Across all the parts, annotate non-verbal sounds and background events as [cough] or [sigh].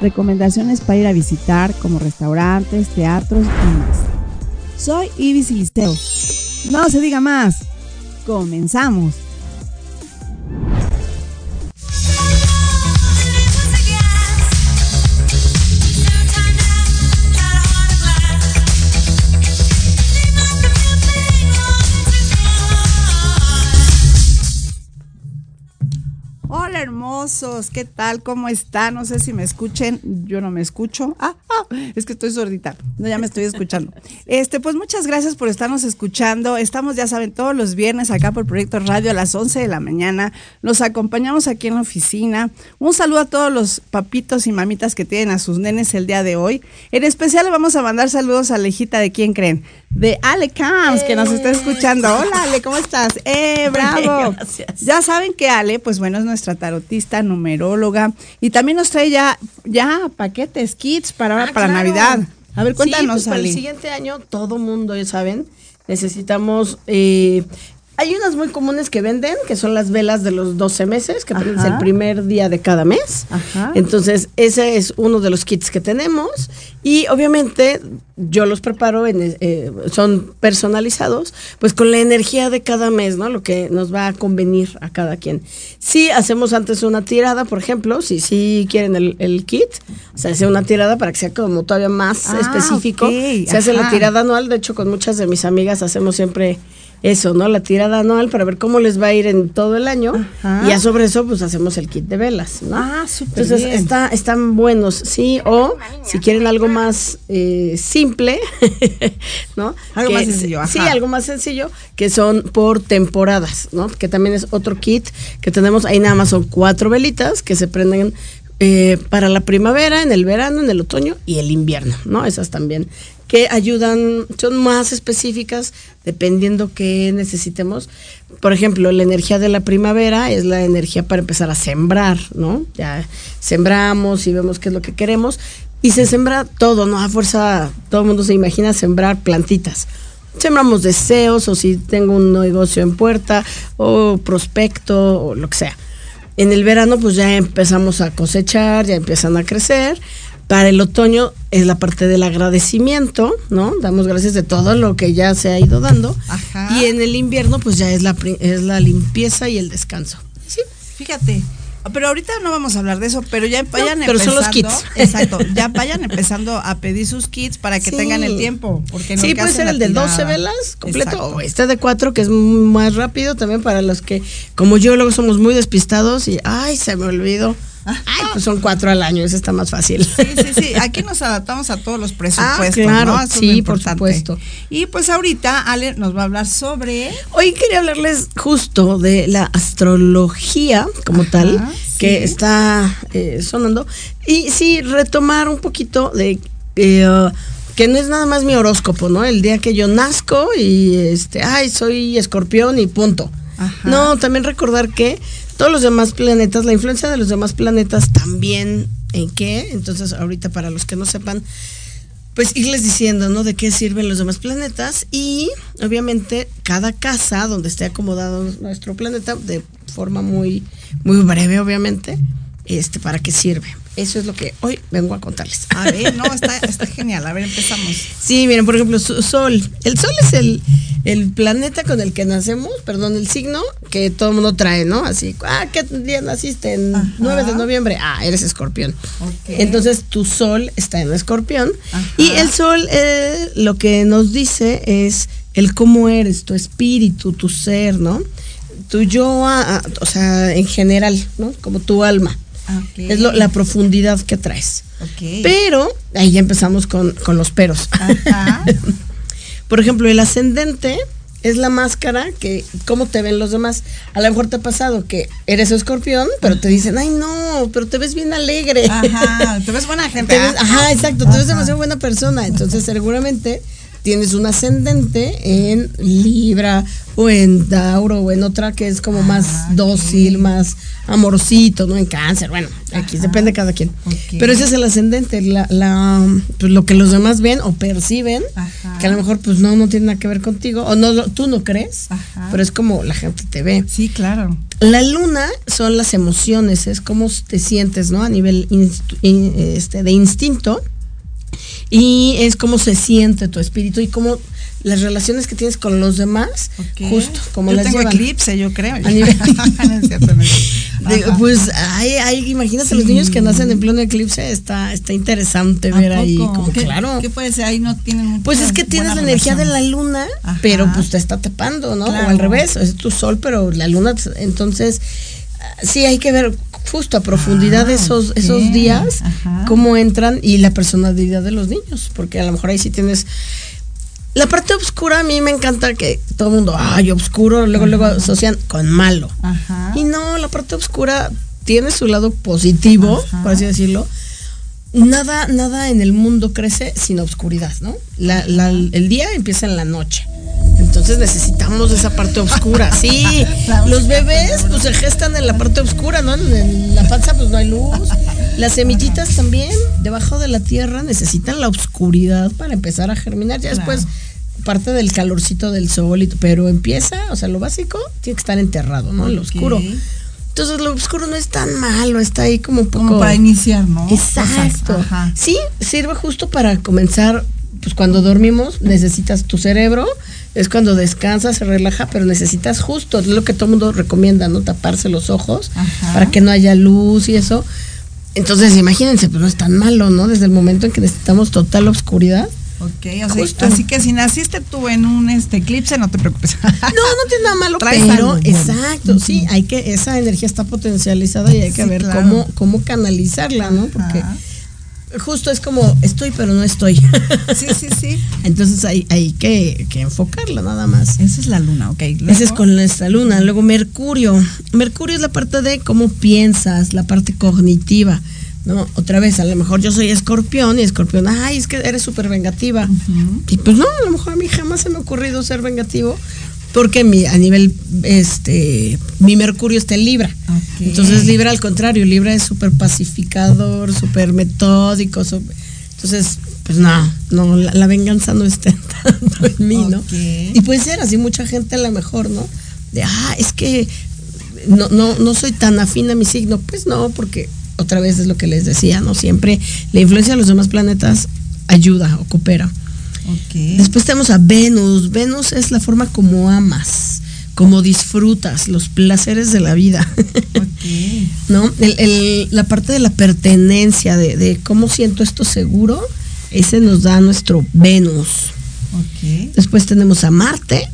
recomendaciones para ir a visitar como restaurantes, teatros y más. Soy Ibis Liceo. No se diga más. Comenzamos. Hola hermosos, ¿qué tal? ¿Cómo están? No sé si me escuchen, yo no me escucho. Ah, ah, es que estoy sordita, no, ya me estoy escuchando. [laughs] Este, pues muchas gracias por estarnos escuchando. Estamos, ya saben, todos los viernes acá por Proyecto Radio a las 11 de la mañana. Los acompañamos aquí en la oficina. Un saludo a todos los papitos y mamitas que tienen a sus nenes el día de hoy. En especial le vamos a mandar saludos a Lejita de quién creen, de Ale Camps, que nos está escuchando. Hola Ale, ¿cómo estás? ¡Eh, bravo! Gracias. Ya saben que Ale, pues bueno, es nuestra tarotista, numeróloga y también nos trae ya, ya paquetes, kits para, Ah, para claro. Navidad. A ver, Sí, cuéntanos, pues para el siguiente año todo mundo, ya saben, necesitamos... eh, hay unas muy comunes que venden, que son las velas de los 12 meses, que Ajá. el primer día de cada mes. Ajá. Entonces, ese es uno de los kits que tenemos. Y obviamente yo los preparo, en, eh, son personalizados, pues con la energía de cada mes, ¿no? Lo que nos va a convenir a cada quien. Si hacemos antes una tirada, por ejemplo, si sí quieren el, el kit, se hace una tirada para que sea como todavía más Ah, específico. ok, Se hace la tirada anual, de hecho con muchas de mis amigas hacemos siempre eso, ¿no? La tirada anual para ver cómo les va a ir en todo el año. Ajá. Y ya sobre eso, pues hacemos el kit de velas, ¿no? Ah, súper Entonces bien. está, están buenos, sí. O si quieren algo más eh, simple, [laughs] ¿no? Algo Que más sencillo, ajá. Sí, algo más sencillo, que son por temporadas, ¿no? Que también es otro kit que tenemos. Ahí nada más son cuatro velitas que se prenden eh, para la primavera, en el verano, en el otoño y el invierno, ¿no? Esas también que ayudan, son más específicas dependiendo qué necesitemos. Por ejemplo, la energía de la primavera es la energía para empezar a sembrar, ¿no? Ya sembramos y vemos qué es lo que queremos y se sembra todo, ¿no? A fuerza, todo el mundo se imagina sembrar plantitas. Sembramos deseos o si tengo un negocio en puerta o prospecto o lo que sea. En el verano pues ya empezamos a cosechar, ya empiezan a crecer. Para el otoño es la parte del agradecimiento, ¿no? Damos gracias de todo lo que ya se ha ido dando. Ajá. Y en el invierno pues ya es la, es la limpieza y el descanso. Sí. Fíjate. Pero ahorita no vamos a hablar de eso, pero ya vayan pero son empezando. los kits. [laughs] Exacto, ya vayan empezando a pedir sus kits para que Sí. tengan el tiempo. Porque en lo Sí, puede ser el de 12 tirada. velas completo Exacto. o este de 4 que es más rápido también para los que, como yo, luego somos muy despistados y, ay, se me olvidó. Ay, pues son cuatro al año, eso está más fácil. Sí, sí, sí. Aquí nos adaptamos a todos los presupuestos. Ah, claro. ¿no? Eso es lo Sí, por supuesto. Y pues ahorita Ale nos va a hablar sobre. Hoy quería hablarles justo de la astrología como Ajá, tal, sí. que está eh, sonando. Y sí, retomar un poquito de eh, que no es nada más mi horóscopo, ¿no? El día que yo nazco y este, ay, soy escorpión y punto. Ajá. No, también recordar que todos los demás planetas, la influencia de los demás planetas también en qué. Entonces, ahorita para los que no sepan, pues irles diciendo, ¿no? De qué sirven los demás planetas y obviamente cada casa donde esté acomodado nuestro planeta de forma muy, muy breve, obviamente, este, para qué sirve. Eso es lo que hoy vengo a contarles. A ver, no, está, está genial. A ver, empezamos. Sí, miren, por ejemplo, su- Sol. El Sol es el, el planeta con el que nacemos, perdón, el signo que todo el mundo trae, ¿no? Así, ah, ¿qué día naciste? En Ajá. 9 de noviembre. Ah, eres escorpión. Ok. Entonces, tu Sol está en escorpión. Ajá. Y el Sol eh, lo que nos dice es el cómo eres, tu espíritu, tu ser, ¿no? Tu yo, ah, ah, o sea, en general, ¿no? Como tu alma. Es lo- la profundidad que traes. Pero, ahí ya empezamos con, con los peros. Ajá. [laughs] Por ejemplo, el ascendente es la máscara que cómo te ven los demás. A lo mejor te ha pasado que eres escorpión, pero te dicen, ay no, pero te ves bien alegre. Ajá, te ves buena [laughs] gente. Ves- ah, ajá, exacto, te ves demasiado buena persona. Entonces, seguramente tienes un ascendente en Libra o en Tauro o en otra que es como más Ah, dócil, más amorcito, ¿no? En cáncer, bueno, aquí depende de cada quien. Pero ese es el ascendente, la, la, pues, lo que los demás ven o perciben, Ajá. que a lo mejor pues no, no tiene nada que ver contigo, o no, tú no crees, Ajá. pero es como la gente te ve. Sí, claro. La luna son las emociones, es cómo te sientes, ¿no? A nivel inst- este, de instinto. Y es cómo se siente tu espíritu y cómo las relaciones que tienes con los demás, justo como yo las tengo llevan. eclipse, yo creo. A nivel-. [laughs] [laughs] Digo, pues hay, hay, imagínate los niños que nacen en pleno eclipse, está, está interesante ¿A ver ahí, como ¿Qué- claro. ¿Qué puede ser? Ahí no tienen Pues es que tienes la energía de la luna, Ajá. pero pues te está tapando, ¿no? Claro. O al revés, es tu sol, pero la luna, entonces sí hay que ver justo a profundidad Ah, esos, esos días, Ajá. cómo entran y la personalidad de los niños, porque a lo mejor ahí sí tienes... La parte oscura a mí me encanta que todo el mundo, ay, oscuro, luego, luego asocian con malo. Ajá. Y no, la parte oscura tiene su lado positivo, Ajá. por así decirlo. Nada, nada en el mundo crece sin oscuridad, ¿no? La- la- el día empieza en la noche. Entonces necesitamos esa parte oscura. Sí, [laughs] los bebés pues se gestan en la parte oscura, ¿no? En, la panza pues no hay luz. Las semillitas también, debajo de la tierra, necesitan la oscuridad para empezar a germinar. Ya después parte del calorcito del sol, y pero empieza, o sea, lo básico tiene que estar enterrado, ¿no? En lo oscuro. Entonces lo oscuro no es tan malo, está ahí como un poco... Como para iniciar, ¿no? Exacto. Ajá. Sí, sirve justo para comenzar, pues cuando dormimos necesitas tu cerebro, es cuando descansas, se relaja, pero necesitas justo, es lo que todo el mundo recomienda, ¿no? Taparse los ojos Ajá. para que no haya luz y eso. Entonces, imagínense, pues no es tan malo, ¿no? Desde el momento en que necesitamos total oscuridad. Ok, o sea, así que si naciste tú en un este eclipse, no te preocupes. [laughs] No, no tiene nada malo, pero exacto, sí, hay que, esa energía está potencializada y hay que Sí, ver claro. cómo, cómo canalizarla, ¿no? Porque justo es como estoy, pero no estoy. Sí, sí, sí. [laughs] Entonces hay, hay que, que enfocarla nada más. Esa es la luna, ok. Ese es con nuestra luna. Luego Mercurio. Mercurio es la parte de cómo piensas, la parte cognitiva. ¿No? Otra vez, a lo mejor yo soy escorpión y escorpión, ay, es que eres súper vengativa. Y pues no, a lo mejor a mí jamás se me ha ocurrido ser vengativo porque mi, a nivel, este, mi Mercurio está en Libra. Entonces Libra al contrario, Libra es súper pacificador, súper metódico. entonces, pues no, no, la, la venganza no está [laughs] tanto en mí, ¿no? Y puede ser así, mucha gente a lo mejor, ¿no? De, ah, es que no, no, no soy tan afín a mi signo. Pues no, porque otra vez es lo que les decía, ¿no? Siempre la influencia de los demás planetas ayuda o coopera. Después tenemos a Venus. Venus es la forma como amas, como disfrutas los placeres de la vida. [laughs] ¿No? El- el- la parte de la pertenencia, de, de cómo siento esto seguro, ese nos da nuestro Venus. Después tenemos a Marte.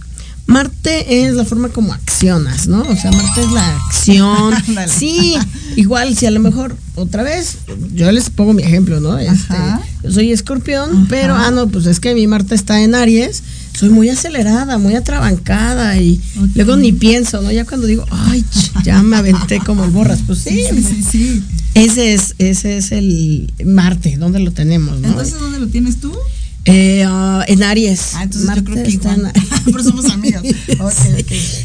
Marte es la forma como accionas, ¿no? O sea, Marte es la acción. [laughs] Sí, igual si a lo mejor otra vez, yo les pongo mi ejemplo, ¿no? Este, yo soy escorpión, Ajá. pero ah no, pues es que mi Marte está en Aries. Soy muy acelerada, muy atrabancada y luego ni pienso, ¿no? Ya cuando digo, ay, ya me aventé como el borras, pues sí, Sí, sí, sí. ese es ese es el Marte, ¿dónde lo tenemos, no? Entonces, ¿dónde lo tienes tú? Eh, ah, en Aries. Ah, entonces Marte yo creo que igual. en- [laughs] Pero somos amigas. Ok,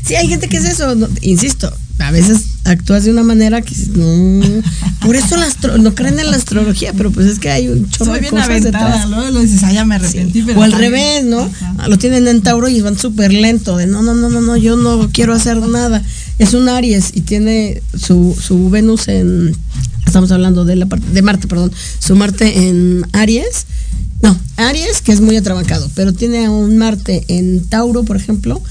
Sí. hay gente que es eso, no, insisto, a veces actúas de una manera que no, por eso la astro- no creen en la astrología, pero pues es que hay un chorro Soy de bien cosas aventada, detrás. luego lo dices, ah, ya me arrepentí. Sí. pero O al revés, ¿no? Ajá. Ah, Lo tienen en Tauro y van súper lento, de no, no, no, no, no, yo no quiero hacer nada. Es un Aries y tiene su, su Venus en, estamos hablando de la parte, de Marte, perdón, su Marte en Aries. No, Aries, que es muy atrabancado, pero tiene a un Marte en Tauro, por ejemplo,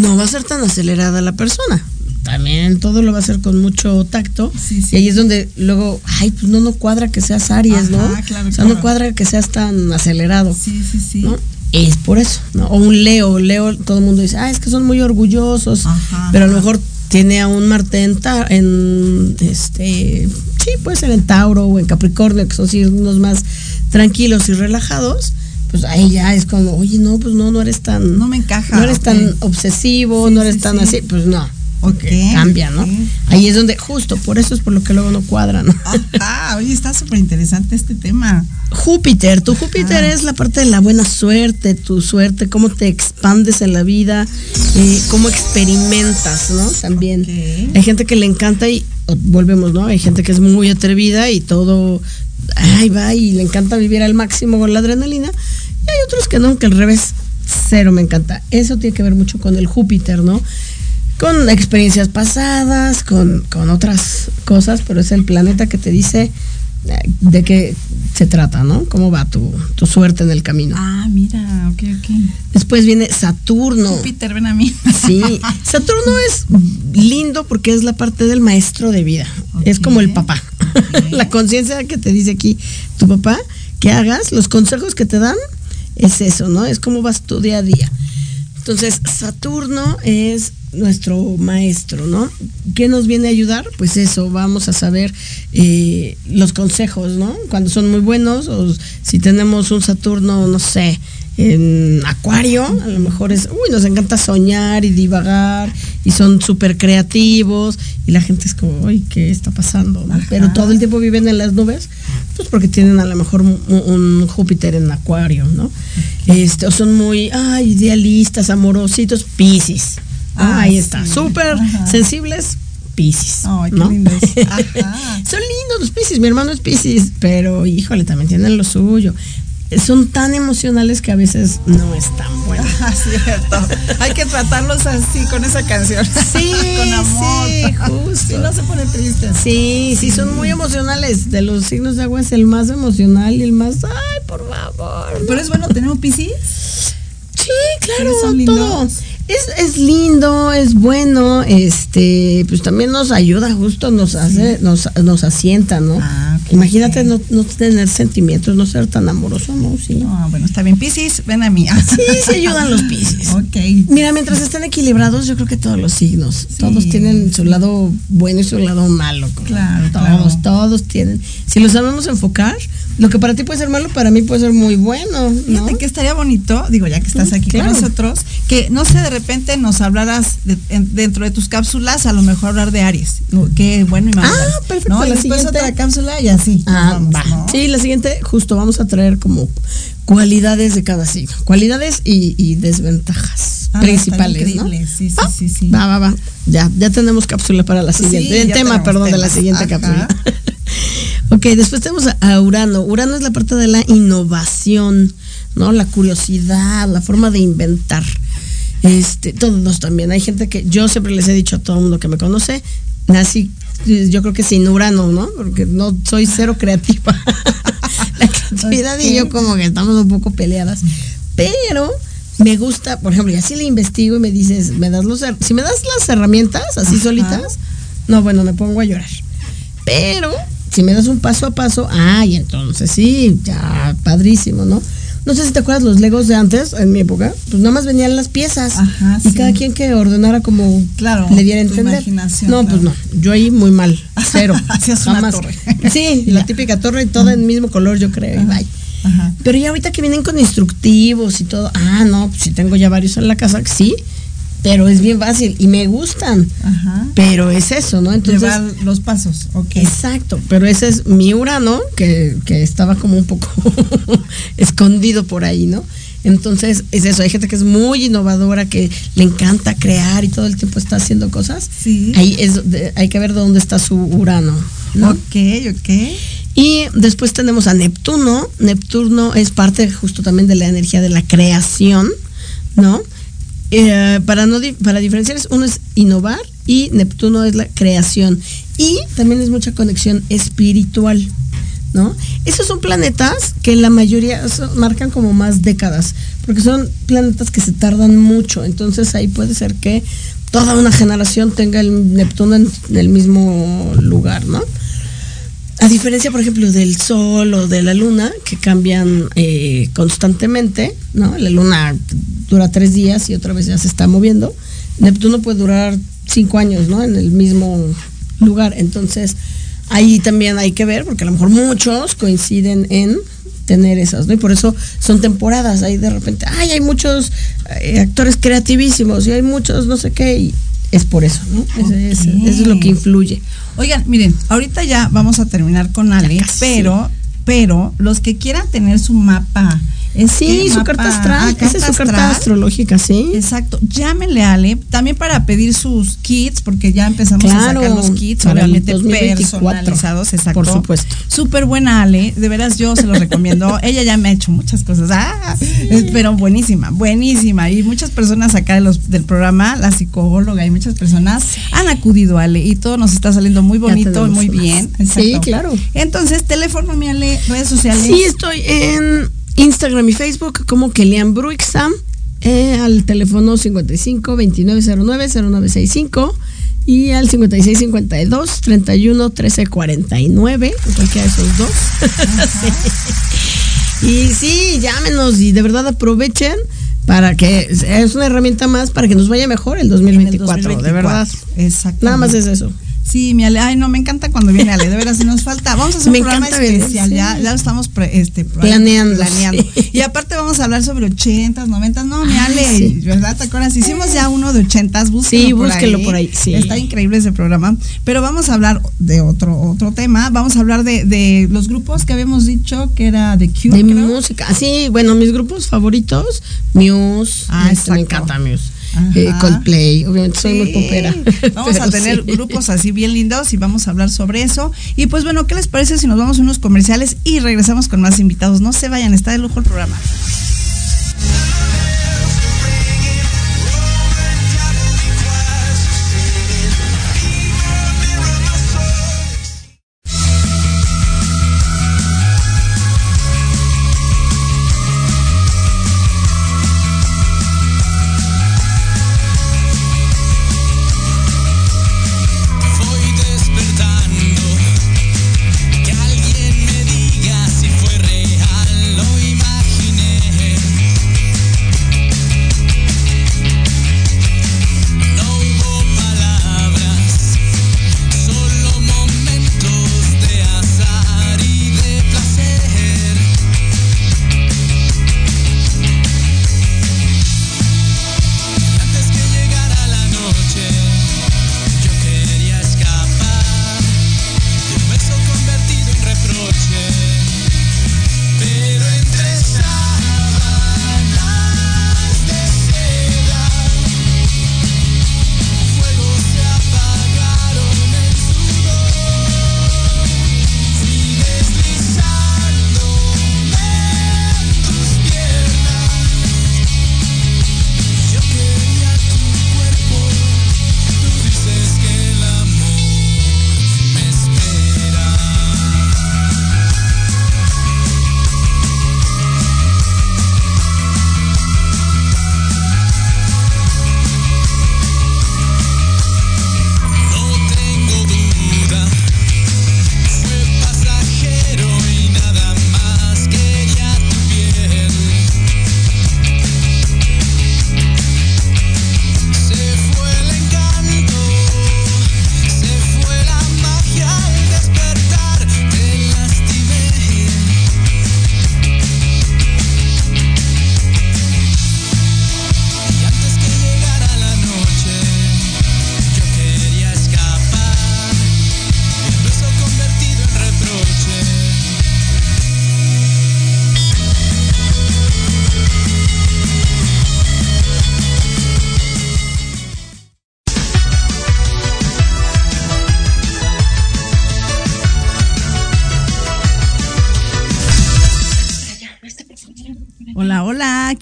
no va a ser tan acelerada la persona. También todo lo va a hacer con mucho tacto. Sí, sí. Y ahí es donde luego, ay, pues no, no cuadra que seas Aries, ¿no? Ajá, claro, o sea, no claro. cuadra que seas tan acelerado. Sí, sí, sí. ¿no? Es por eso, ¿no? O un Leo, Leo, todo el mundo dice, ah, es que son muy orgullosos, Ajá, pero a lo mejor tiene a un Marte en, Ta- en este, sí, puede ser en Tauro o en Capricornio, que son signos más tranquilos y relajados, pues ahí ya es como, oye, no, pues no, no eres tan. No me encaja, No eres tan obsesivo, Sí, no eres sí, tan sí. así, pues no. Ok, Cambia, ¿no? Ahí es donde, justo, por eso es por lo que luego no cuadra, ¿no? Ah, oye, está súper interesante este tema. Júpiter, tu Júpiter es la parte de la buena suerte, tu suerte, cómo te expandes en la vida, eh, cómo experimentas, ¿no? También. Ok. Hay gente que le encanta y volvemos, ¿no? Hay gente que es muy atrevida y todo, ahí va y le encanta vivir al máximo con la adrenalina. Y hay otros que no, que al revés, cero me encanta. Eso tiene que ver mucho con el Júpiter, ¿no? Con experiencias pasadas, con, con otras cosas, pero es el planeta que te dice eh, de qué se trata, ¿no? ¿Cómo va tu, tu suerte en el camino? Ah, mira, ok, ok. Después viene Saturno. Júpiter, ven a mí. Sí, [laughs] Saturno es lindo porque es la parte del maestro de vida. Es como el papá. [laughs] La conciencia que te dice aquí tu papá, que hagas, los consejos que te dan, es eso, ¿no? Es cómo vas tu día a día. Entonces, Saturno es nuestro maestro, ¿no? ¿Qué nos viene a ayudar? Pues eso, vamos a saber eh, los consejos, ¿no? Cuando son muy buenos, o si tenemos un Saturno, no sé, en Acuario, a lo mejor es, uy, nos encanta soñar y divagar, y son súper creativos, y la gente es como, uy, ¿qué está pasando? Pero todo el tiempo viven en las nubes, pues porque tienen a lo mejor un, un Júpiter en Acuario, ¿no? Este, o son muy, ay, idealistas, amorositos, Piscis. Ah, ahí está, sí. súper Ajá. sensibles, Piscis. Ay, qué ¿no? [laughs] Ajá. Son lindos los Piscis, mi hermano es Piscis, pero híjole, también tienen lo suyo. Son tan emocionales que a veces no es tan bueno. [laughs] Ah, cierto. Hay que tratarlos así con esa canción. [laughs] Sí, con amor. sí, justo. Si no se pone triste. Sí, sí, son muy emocionales. De los signos de agua es el más emocional y el más, ay, por favor. Pero es bueno tener un piscis. Sí, claro, son lindos. Es, es lindo, es bueno, este, pues también nos ayuda, justo nos hace, nos, nos asienta, ¿no? Ah, ok, Imagínate no, no tener sentimientos, no ser tan amoroso, ¿no? Sí. Ah, bueno, está bien. Piscis, ven a mí. Sí, se [laughs] ayudan los piscis. ok. Mira, mientras estén equilibrados, yo creo que todos los signos, todos tienen su lado bueno y su lado malo. Claro, todos, claro. todos tienen. Si lo sabemos enfocar, lo que para ti puede ser malo, para mí puede ser muy bueno. ¿no? Fíjate que estaría bonito, digo, ya que estás aquí claro. con nosotros, que no sé, de repente nos hablaras de- en- dentro de tus cápsulas, a lo mejor hablar de Aries. Qué bueno y malo. Ah, perfecto, ¿no? Y la después siguiente- otra cápsula y así. Ah, vamos, va. ¿no? Sí, la siguiente, justo vamos a traer como cualidades de cada signo. Cualidades y, y desventajas Ah, principales, ¿no? Sí, sí, Va, sí, sí. Va, va, va. Ya, ya tenemos cápsula para la siguiente. Sí, El tema, perdón, de la siguiente Ajá. cápsula. [laughs] ok, después tenemos a Urano. Urano es la parte de la innovación, ¿no? La curiosidad, la forma de inventar. Este, todos también. Hay gente que yo siempre les he dicho a todo el mundo que me conoce, nací, yo creo que sin Urano, ¿no? Porque no soy cero creativa. [laughs] la creatividad y yo como que estamos un poco peleadas. Pero me gusta, por ejemplo, y así le investigo y me dices, me das los si me das las herramientas así Ajá. solitas, no, bueno, me pongo a llorar. Pero si me das un paso a paso, ay, entonces sí, ya, padrísimo, ¿no? No sé si te acuerdas los Legos de antes, en mi época, pues nada más venían las piezas Ajá, y sí. cada quien que ordenara como Claro, le diera a entender. imaginación, no, pues claro. no, yo ahí muy mal, [laughs] cero. Hacías una torre. Sí, [laughs] la típica torre y toda en mismo color, yo creo, y bye. Ajá. Pero ya ahorita que vienen con instructivos y todo, ah, no, pues si tengo ya varios en la casa, sí, pero es bien fácil y me gustan. Ajá. Pero es eso, ¿no? Entonces, Llevar los pasos, ok. exacto, pero ese es mi Urano, que, que estaba como un poco [laughs] escondido por ahí, ¿no? Entonces, es eso, hay gente que es muy innovadora, que le encanta crear y todo el tiempo está haciendo cosas. Sí. Ahí es, de- hay que ver dónde está su Urano, ¿no? Ok, ok. Y después tenemos a Neptuno. Neptuno es parte justo también de la energía de la creación, ¿no? Eh, para, no para diferenciarles, uno es innovar y Neptuno es la creación. Y también es mucha conexión espiritual, ¿no? Esos son planetas que la mayoría marcan como más décadas, porque son planetas que se tardan mucho. Entonces ahí puede ser que toda una generación tenga el Neptuno en el mismo lugar, ¿no? A diferencia, por ejemplo, del Sol o de la Luna, que cambian eh, constantemente, ¿no? La Luna dura tres días y otra vez ya se está moviendo. Neptuno puede durar cinco años, ¿no? En el mismo lugar. Entonces, ahí también hay que ver, porque a lo mejor muchos coinciden en tener esas, ¿no? Y por eso son temporadas, ahí de repente, ay, hay muchos eh, actores creativísimos y hay muchos no sé qué, es por eso, ¿no? Es- es- eso es lo que influye. Oigan, miren, ahorita ya vamos a terminar con Ale, pero, pero los que quieran tener su mapa, Sí, este su carta astral, ah, esa es su carta astrológica, ¿sí? Exacto, llámenle a Ale, también para pedir sus kits, porque ya empezamos a sacar los kits, obviamente 2024, personalizados, exacto. por supuesto. Súper buena Ale, de veras yo se los recomiendo. [laughs] Ella ya me ha hecho muchas cosas, ah, es- pero buenísima, buenísima. Y muchas personas acá de los, del programa, la psicóloga y muchas personas han acudido a Ale y todo nos está saliendo muy bonito y muy unas. bien. Sí, Exacto. claro. Entonces, teléfono, mi Ale, redes sociales. Sí, estoy en Instagram y Facebook como Kelian Bruixam, eh, al teléfono 55 2909 0965 y al 56 52 31 13 49, cualquiera de esos dos. Sí. [laughs] Y sí, llámenos y de verdad aprovechen para que es una herramienta más para que nos vaya mejor el En el 2024, de verdad. Exacto. Nada más es eso. Sí, mi Ale, ay, no, me encanta cuando viene Ale, de veras, si nos falta. Vamos a hacer Me un programa venir, especial, sí. ya, ya lo estamos pre- este, Planeando, planeando. sí. Y aparte vamos a hablar sobre ochentas, noventas, no, mi Ale, sí. ¿verdad? ¿Te acuerdas? Hicimos ya uno de ochentas, búsquelo Sí, por búsquelo ahí. por ahí, sí. Está increíble ese programa, pero vamos a hablar de otro otro tema, vamos a hablar de, de los grupos que habíamos dicho que era The Cure, De creo. música. Sí, bueno, mis grupos favoritos, Muse, Ah, este, me encanta Muse. Eh, Coldplay, obviamente soy muy popera. [laughs] Vamos a [laughs] tener sí. grupos así bien lindos y vamos a hablar sobre eso. Y pues bueno, ¿qué les parece si nos vamos a unos comerciales y regresamos con más invitados? No se vayan, está de lujo el programa.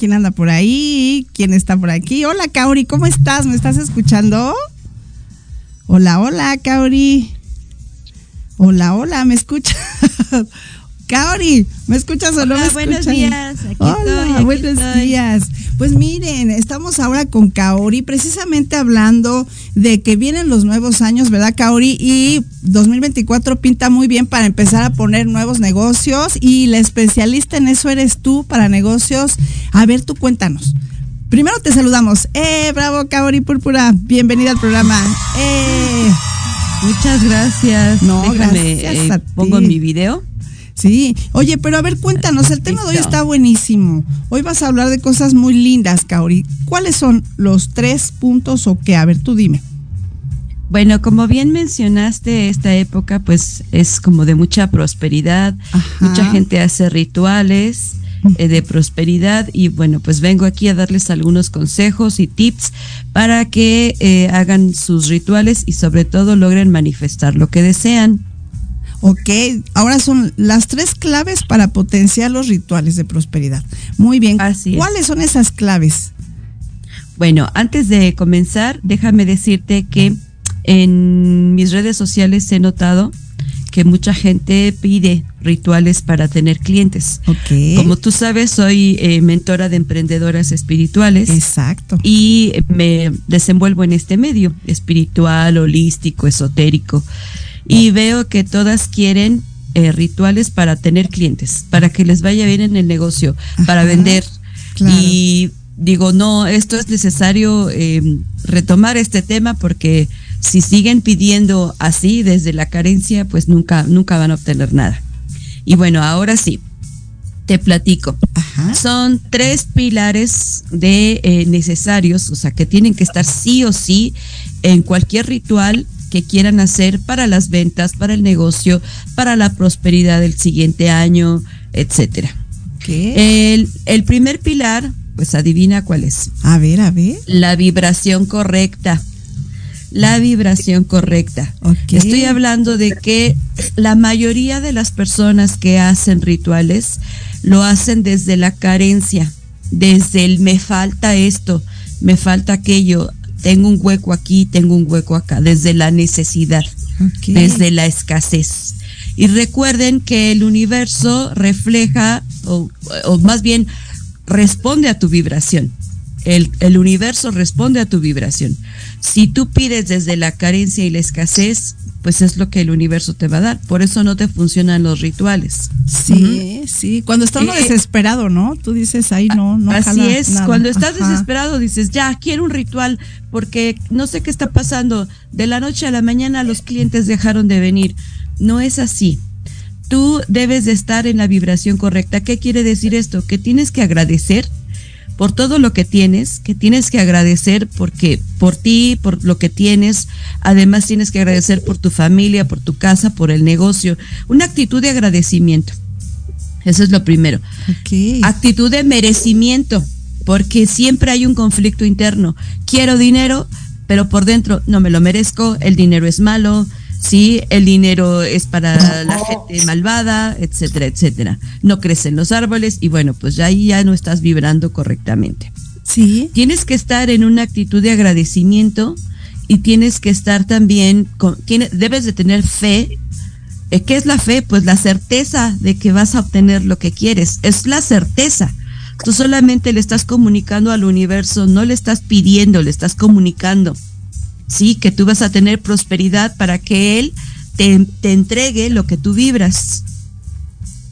¿Quién anda por ahí? ¿Quién está por aquí? Hola, Kaori, ¿cómo estás? ¿Me estás escuchando? Hola, hola, Kaori. Hola, hola, ¿me escuchas? [laughs] Kaori, ¿me escuchas o no Hola, me buenos escuchas? días, aquí Hola, estoy, aquí buenos estoy. días. Pues miren, estamos ahora con Kaori, precisamente hablando de que vienen los nuevos años, ¿verdad, Kaori? Y 2024 pinta muy bien para empezar a poner nuevos negocios y la especialista en eso eres tú para negocios. A ver, tú cuéntanos. Primero te saludamos. ¡Eh, bravo, Kaori Púrpura! Bienvenida al programa. ¡Eh! Muchas gracias. No, Déjame, gracias eh, a pongo ti. mi video. Sí, oye, pero a ver, cuéntanos, el tema de hoy está buenísimo. Hoy vas a hablar de cosas muy lindas, Kaori. ¿Cuáles son los tres puntos o qué? A ver, tú dime. Bueno, como bien mencionaste, esta época pues es como de mucha prosperidad, Ajá. mucha gente hace rituales eh, de prosperidad y bueno, pues vengo aquí a darles algunos consejos y tips para que eh, hagan sus rituales y sobre todo logren manifestar lo que desean. Ok, ahora son las tres claves para potenciar los rituales de prosperidad. Muy bien. Así es. ¿Cuáles son esas claves? Bueno, antes de comenzar, déjame decirte que en mis redes sociales he notado que mucha gente pide rituales para tener clientes. Ok. Como tú sabes, soy eh, mentora de emprendedoras espirituales Exacto. y me desenvuelvo en este medio espiritual, holístico, esotérico. Y veo que todas quieren eh, rituales para tener clientes, para que les vaya bien en el negocio, para vender. claro. Y digo, no, esto es necesario eh, retomar este tema porque si siguen pidiendo así desde la carencia, pues nunca, nunca van a obtener nada. Y bueno, ahora sí, te platico. Ajá. Son tres pilares de eh, necesarios, o sea, que tienen que estar sí o sí en cualquier ritual que quieran hacer para las ventas, para el negocio, para la prosperidad del siguiente año, etcétera. ¿Qué? El, el primer pilar, pues adivina cuál es. A ver, a ver. La vibración correcta. La vibración correcta. Estoy hablando de que la mayoría de las personas que hacen rituales lo hacen desde la carencia, desde el me falta esto, me falta aquello, tengo un hueco aquí, tengo un hueco acá, desde la necesidad, desde la escasez. Y recuerden que el universo refleja, o, o más bien responde a tu vibración. El, el universo responde a tu vibración. Si tú pides desde la carencia y la escasez, pues es lo que el universo te va a dar. Por eso no te funcionan los rituales. Sí, sí. Cuando está uno Eh, desesperado, ¿no? Tú dices, ay, no, no. Así jala es, nada". cuando estás Ajá. desesperado dices, ya, quiero un ritual porque no sé qué está pasando. De la noche a la mañana los clientes dejaron de venir. No es así. Tú debes de estar en la vibración correcta. ¿Qué quiere decir esto? Que tienes que agradecer por todo lo que tienes, que tienes que agradecer porque por ti, por lo que tienes, además tienes que agradecer por tu familia, por tu casa, por el negocio, una actitud de agradecimiento. Eso es lo primero. Actitud de merecimiento, porque siempre hay un conflicto interno. Quiero dinero, pero por dentro no me lo merezco, el dinero es malo, sí, el dinero es para la gente malvada, etcétera, etcétera. No crecen los árboles y bueno, pues ya ahí ya no estás vibrando correctamente. Sí. Tienes que estar en una actitud de agradecimiento y tienes que estar también, con, debes de tener fe. Eh, ¿Qué es la fe? Pues la certeza de que vas a obtener lo que quieres. Es la certeza. Tú solamente le estás comunicando al universo, no le estás pidiendo, le estás comunicando. Sí, que tú vas a tener prosperidad para que él te, te entregue lo que tú vibras.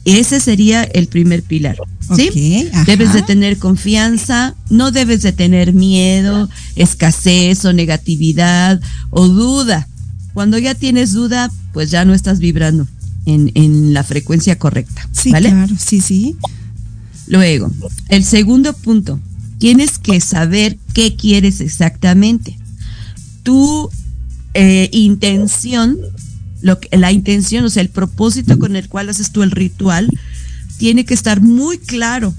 Ese sería el primer pilar. ¿sí? Ok, ajá. Debes de tener confianza, no debes de tener miedo, escasez o negatividad o duda. Cuando ya tienes duda, pues ya no estás vibrando en, en la frecuencia correcta. Sí, ¿vale? claro, sí, sí. Luego, el segundo punto, tienes que saber qué quieres exactamente. Tu eh, intención, lo que- la intención, o sea, el propósito con el cual haces tú el ritual, tiene que estar muy claro.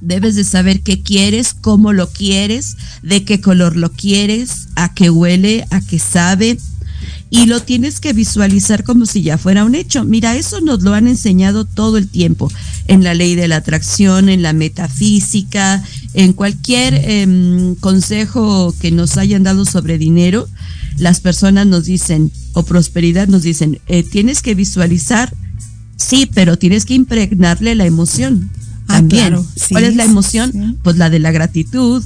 Debes de saber qué quieres, cómo lo quieres, de qué color lo quieres, a qué huele, a qué sabe, y lo tienes que visualizar como si ya fuera un hecho. Mira, eso nos lo han enseñado todo el tiempo, en la ley de la atracción, en la metafísica, en cualquier em, consejo que nos hayan dado sobre dinero, las personas nos dicen, o prosperidad nos dicen, eh, tienes que visualizar, sí, pero tienes que impregnarle la emoción. Ah, También. claro, sí, ¿Cuál es la emoción? sí. Pues la de la gratitud,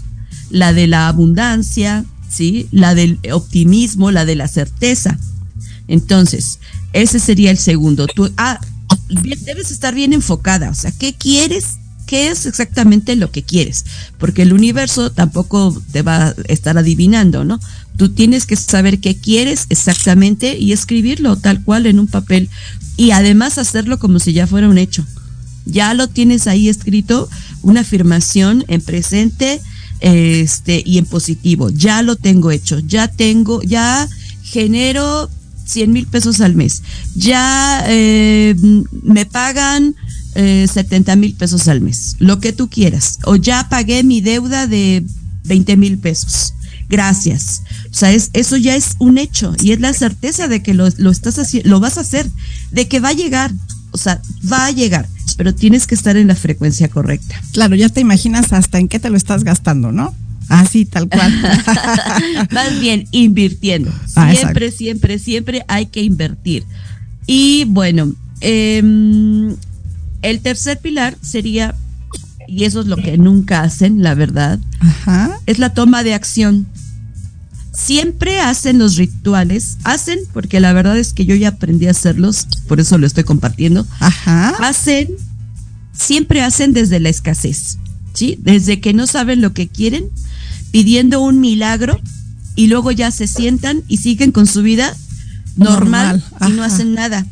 la de la abundancia, ¿sí? La del optimismo, la de la certeza. Entonces, ese sería el segundo. Tú, ah, debes estar bien enfocada. O sea, ¿qué quieres? ¿Qué qué es exactamente lo que quieres, porque el universo tampoco te va a estar adivinando, ¿no? Tú tienes que saber qué quieres exactamente y escribirlo tal cual en un papel y además hacerlo como si ya fuera un hecho. Ya lo tienes ahí escrito, una afirmación en presente este, y en positivo. Ya lo tengo hecho, ya tengo, ya genero 100 mil pesos al mes. Ya eh, me pagan eh, 70 mil pesos al mes, lo que tú quieras. O ya pagué mi deuda de 20 mil pesos. Gracias. O sea, es, eso ya es un hecho y es la certeza de que lo, lo estás haciendo, lo vas a hacer, de que va a llegar. O sea, va a llegar, pero tienes que estar en la frecuencia correcta. Claro, ya te imaginas hasta en qué te lo estás gastando, ¿no? Así, tal cual. [laughs] [laughs] Más bien, invirtiendo. Ah, Siempre, siempre, siempre hay que invertir. Y bueno, em, el tercer pilar sería, y eso es lo que nunca hacen, la verdad, Ajá. es la toma de acción. Siempre hacen los rituales, hacen, porque la verdad es que yo ya aprendí a hacerlos, por eso lo estoy compartiendo, Ajá. hacen, siempre hacen desde la escasez, ¿sí? Desde que no saben lo que quieren, pidiendo un milagro y luego ya se sientan y siguen con su vida normal, Normal, y no hacen nada.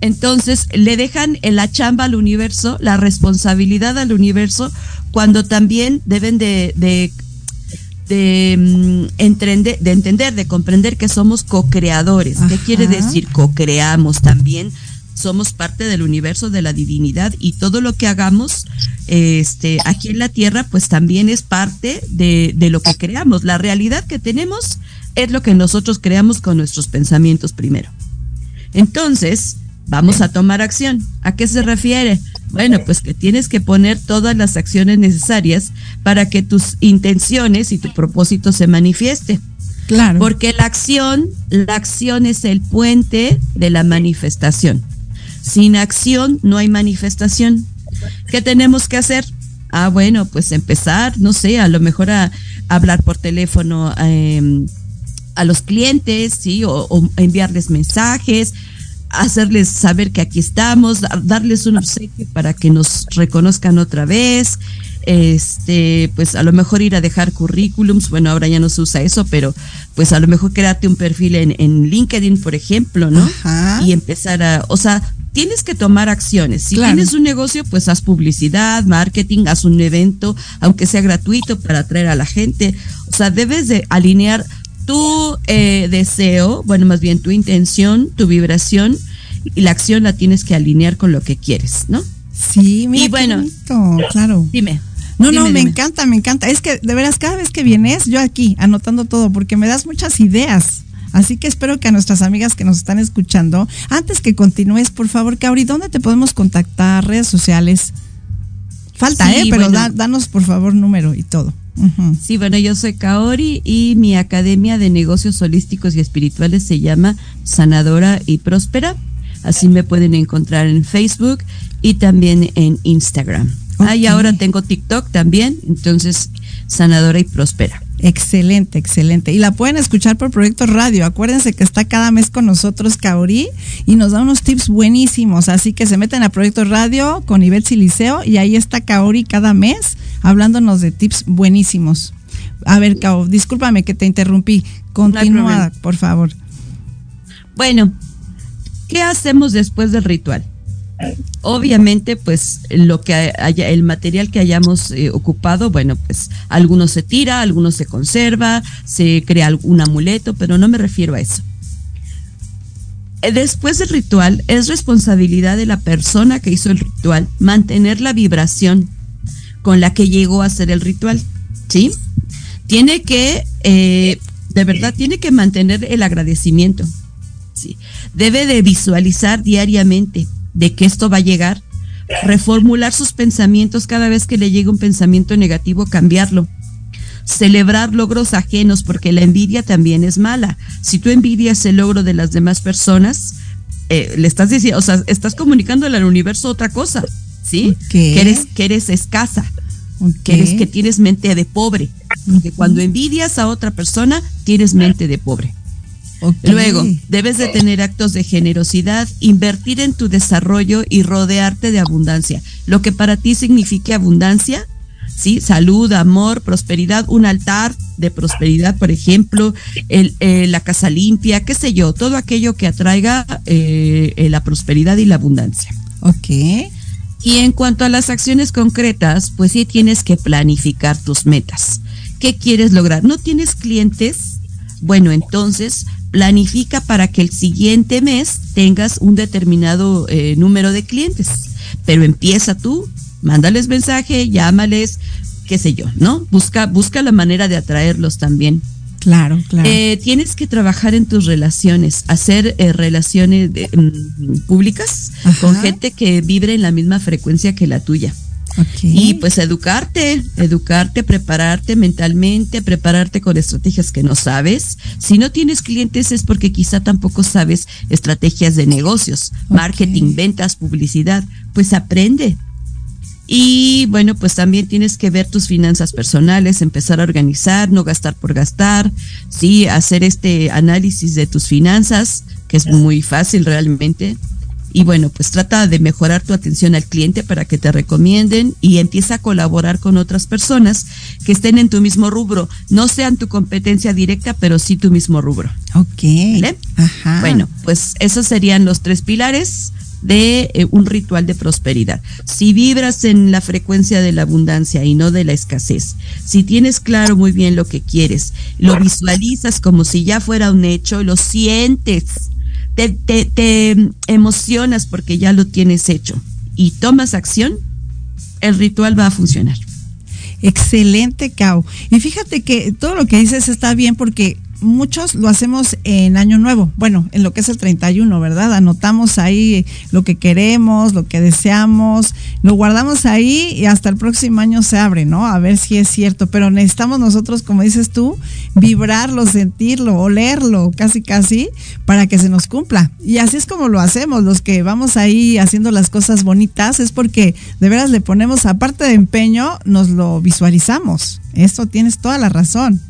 Entonces le dejan en la chamba al universo, la responsabilidad al universo, cuando también deben de, de, de, mm, entender, de entender, de comprender que somos co-creadores. ¿Qué quiere decir? Co-creamos también. Somos parte del universo de la divinidad y todo lo que hagamos este, aquí en la tierra, pues también es parte de, de lo que creamos. La realidad que tenemos es lo que nosotros creamos con nuestros pensamientos primero. Entonces, vamos a tomar acción. ¿A qué se refiere? Bueno, pues que tienes que poner todas las acciones necesarias para que tus intenciones y tu propósito se manifieste. Claro. Porque la acción, la acción es el puente de la manifestación. Sin acción no hay manifestación. ¿Qué tenemos que hacer? Ah, bueno, pues empezar, no sé, a lo mejor a, hablar por teléfono eh, a los clientes, ¿sí? O, o enviarles mensajes, hacerles saber que aquí estamos, dar- darles un obsequio para que nos reconozcan otra vez, este, pues a lo mejor ir a dejar currículums, bueno, ahora ya no se usa eso, pero pues a lo mejor crearte un perfil en, en LinkedIn, por ejemplo, ¿no? Ajá. Y empezar a, o sea, tienes que tomar acciones. Si Claro. tienes un negocio, pues haz publicidad, marketing, haz un evento, aunque sea gratuito para atraer a la gente. O sea, debes de alinear tu eh, deseo, bueno, más bien tu intención, tu vibración y la acción la tienes que alinear con lo que quieres, ¿no? Sí, mira. Y bueno. bonito, claro. Dime. No, no, Dime, me encanta, me encanta. Es que de veras, cada vez que vienes, yo aquí anotando todo, porque me das muchas ideas. Así que espero que a nuestras amigas que nos están escuchando, antes que continúes, por favor, Kauri, ¿dónde te podemos contactar? Redes sociales. Falta, Sí, ¿eh? Pero bueno. da- danos, por favor, número y todo. Sí, bueno, yo soy Kaori y mi Academia de Negocios Holísticos y Espirituales se llama Sanadora y Próspera. Así me pueden encontrar en Facebook y también en Instagram. Ah, y ahora tengo TikTok también, entonces Sanadora y Próspera. Excelente, excelente. Y la pueden escuchar por Proyecto Radio. Acuérdense que está cada mes con nosotros Kaori y nos da unos tips buenísimos. Así que se meten a Proyecto Radio con Ivette Siliceo y ahí está Kaori cada mes hablándonos de tips buenísimos. A ver, Kao, discúlpame que te interrumpí. Continúa, por favor. Bueno, ¿qué hacemos después del ritual? Obviamente, pues lo que el material que hayamos eh, ocupado, bueno, pues algunos se tira, algunos se conserva, se crea algún amuleto, pero no me refiero a eso. Eh, Después del ritual, es responsabilidad de la persona que hizo el ritual mantener la vibración con la que llegó a hacer el ritual, ¿sí? Tiene que, eh, de verdad, tiene que mantener el agradecimiento, ¿sí? Debe de visualizar diariamente de que esto va a llegar, reformular sus pensamientos cada vez que le llegue un pensamiento negativo, cambiarlo. Celebrar logros ajenos, porque la envidia también es mala. Si tú envidias el logro de las demás personas, eh, le estás diciendo, o sea, estás comunicándole al universo otra cosa, ¿sí? Que eres, que eres escasa, que eres, que tienes mente de pobre. Porque cuando envidias a otra persona, tienes mente de pobre. Luego, debes de tener actos de generosidad, invertir en tu desarrollo y rodearte de abundancia. Lo que para ti signifique abundancia, ¿sí? Salud, amor, prosperidad, un altar de prosperidad, por ejemplo, el, eh, la casa limpia, qué sé yo, todo aquello que atraiga eh, eh, la prosperidad y la abundancia. Ok. Y en cuanto a las acciones concretas, pues sí tienes que planificar tus metas. ¿Qué quieres lograr? ¿No tienes clientes? Bueno, entonces planifica para que el siguiente mes tengas un determinado eh, número de clientes. Pero empieza tú, mándales mensaje, llámales, qué sé yo, ¿no? Busca, busca la manera de atraerlos también. Claro, claro. Eh, tienes que trabajar en tus relaciones, hacer eh, relaciones de- mm, públicas Ajá. con gente que vibre en la misma frecuencia que la tuya. Y pues educarte, educarte, prepararte mentalmente, prepararte con estrategias que no sabes. Si no tienes clientes es porque quizá tampoco sabes estrategias de negocios, marketing, ventas, publicidad. Pues aprende. Y bueno, pues también tienes que ver tus finanzas personales, empezar a organizar, no gastar por gastar, sí, hacer este análisis de tus finanzas, que es muy fácil realmente. Y bueno, pues trata de mejorar tu atención al cliente para que te recomienden y empieza a colaborar con otras personas que estén en tu mismo rubro. No sean tu competencia directa, pero sí tu mismo rubro. ok. ¿Vale? Ajá. Bueno, pues esos serían los tres pilares de eh, un ritual de prosperidad. Si vibras en la frecuencia de la abundancia y no de la escasez, si tienes claro muy bien lo que quieres, lo visualizas como si ya fuera un hecho, lo sientes, te, te, te emocionas porque ya lo tienes hecho y tomas acción, el ritual va a funcionar. Excelente, Cao. Y fíjate que todo lo que dices está bien porque muchos lo hacemos en Año Nuevo, bueno, en lo que es el 31, ¿verdad? Anotamos ahí lo que queremos, lo que deseamos, lo guardamos ahí y hasta el próximo año se abre, ¿no? A ver si es cierto, pero necesitamos nosotros, como dices tú, vibrarlo, sentirlo, olerlo, casi casi, para que se nos cumpla. Y así es como lo hacemos, los que vamos ahí haciendo las cosas bonitas, es porque de veras le ponemos, aparte de empeño, nos lo visualizamos. Esto tienes toda la razón.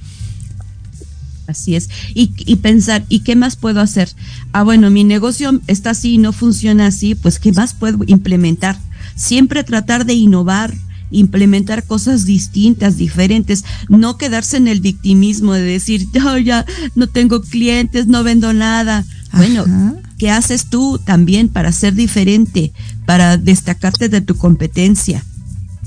Así es. Y, y pensar, ¿y qué más puedo hacer? Ah, bueno, mi negocio está así y no funciona así, pues ¿qué más puedo implementar? Siempre tratar de innovar, implementar cosas distintas, diferentes, no quedarse en el victimismo de decir, yo ya no tengo clientes, no vendo nada. Bueno, Ajá. ¿qué haces tú también para ser diferente, para destacarte de tu competencia?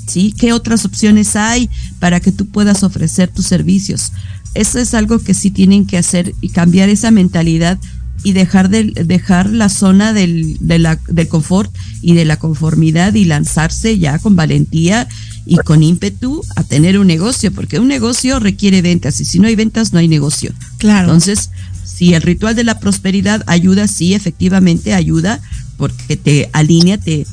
¿Sí? ¿Qué otras opciones hay para que tú puedas ofrecer tus servicios? Eso es algo que sí tienen que hacer y cambiar esa mentalidad y dejar de dejar la zona del, de la, del confort y de la conformidad y lanzarse ya con valentía y con ímpetu a tener un negocio, porque un negocio requiere ventas y si no hay ventas no hay negocio. Claro. Entonces, si el ritual de la prosperidad ayuda, sí, efectivamente ayuda, porque te alinea, te,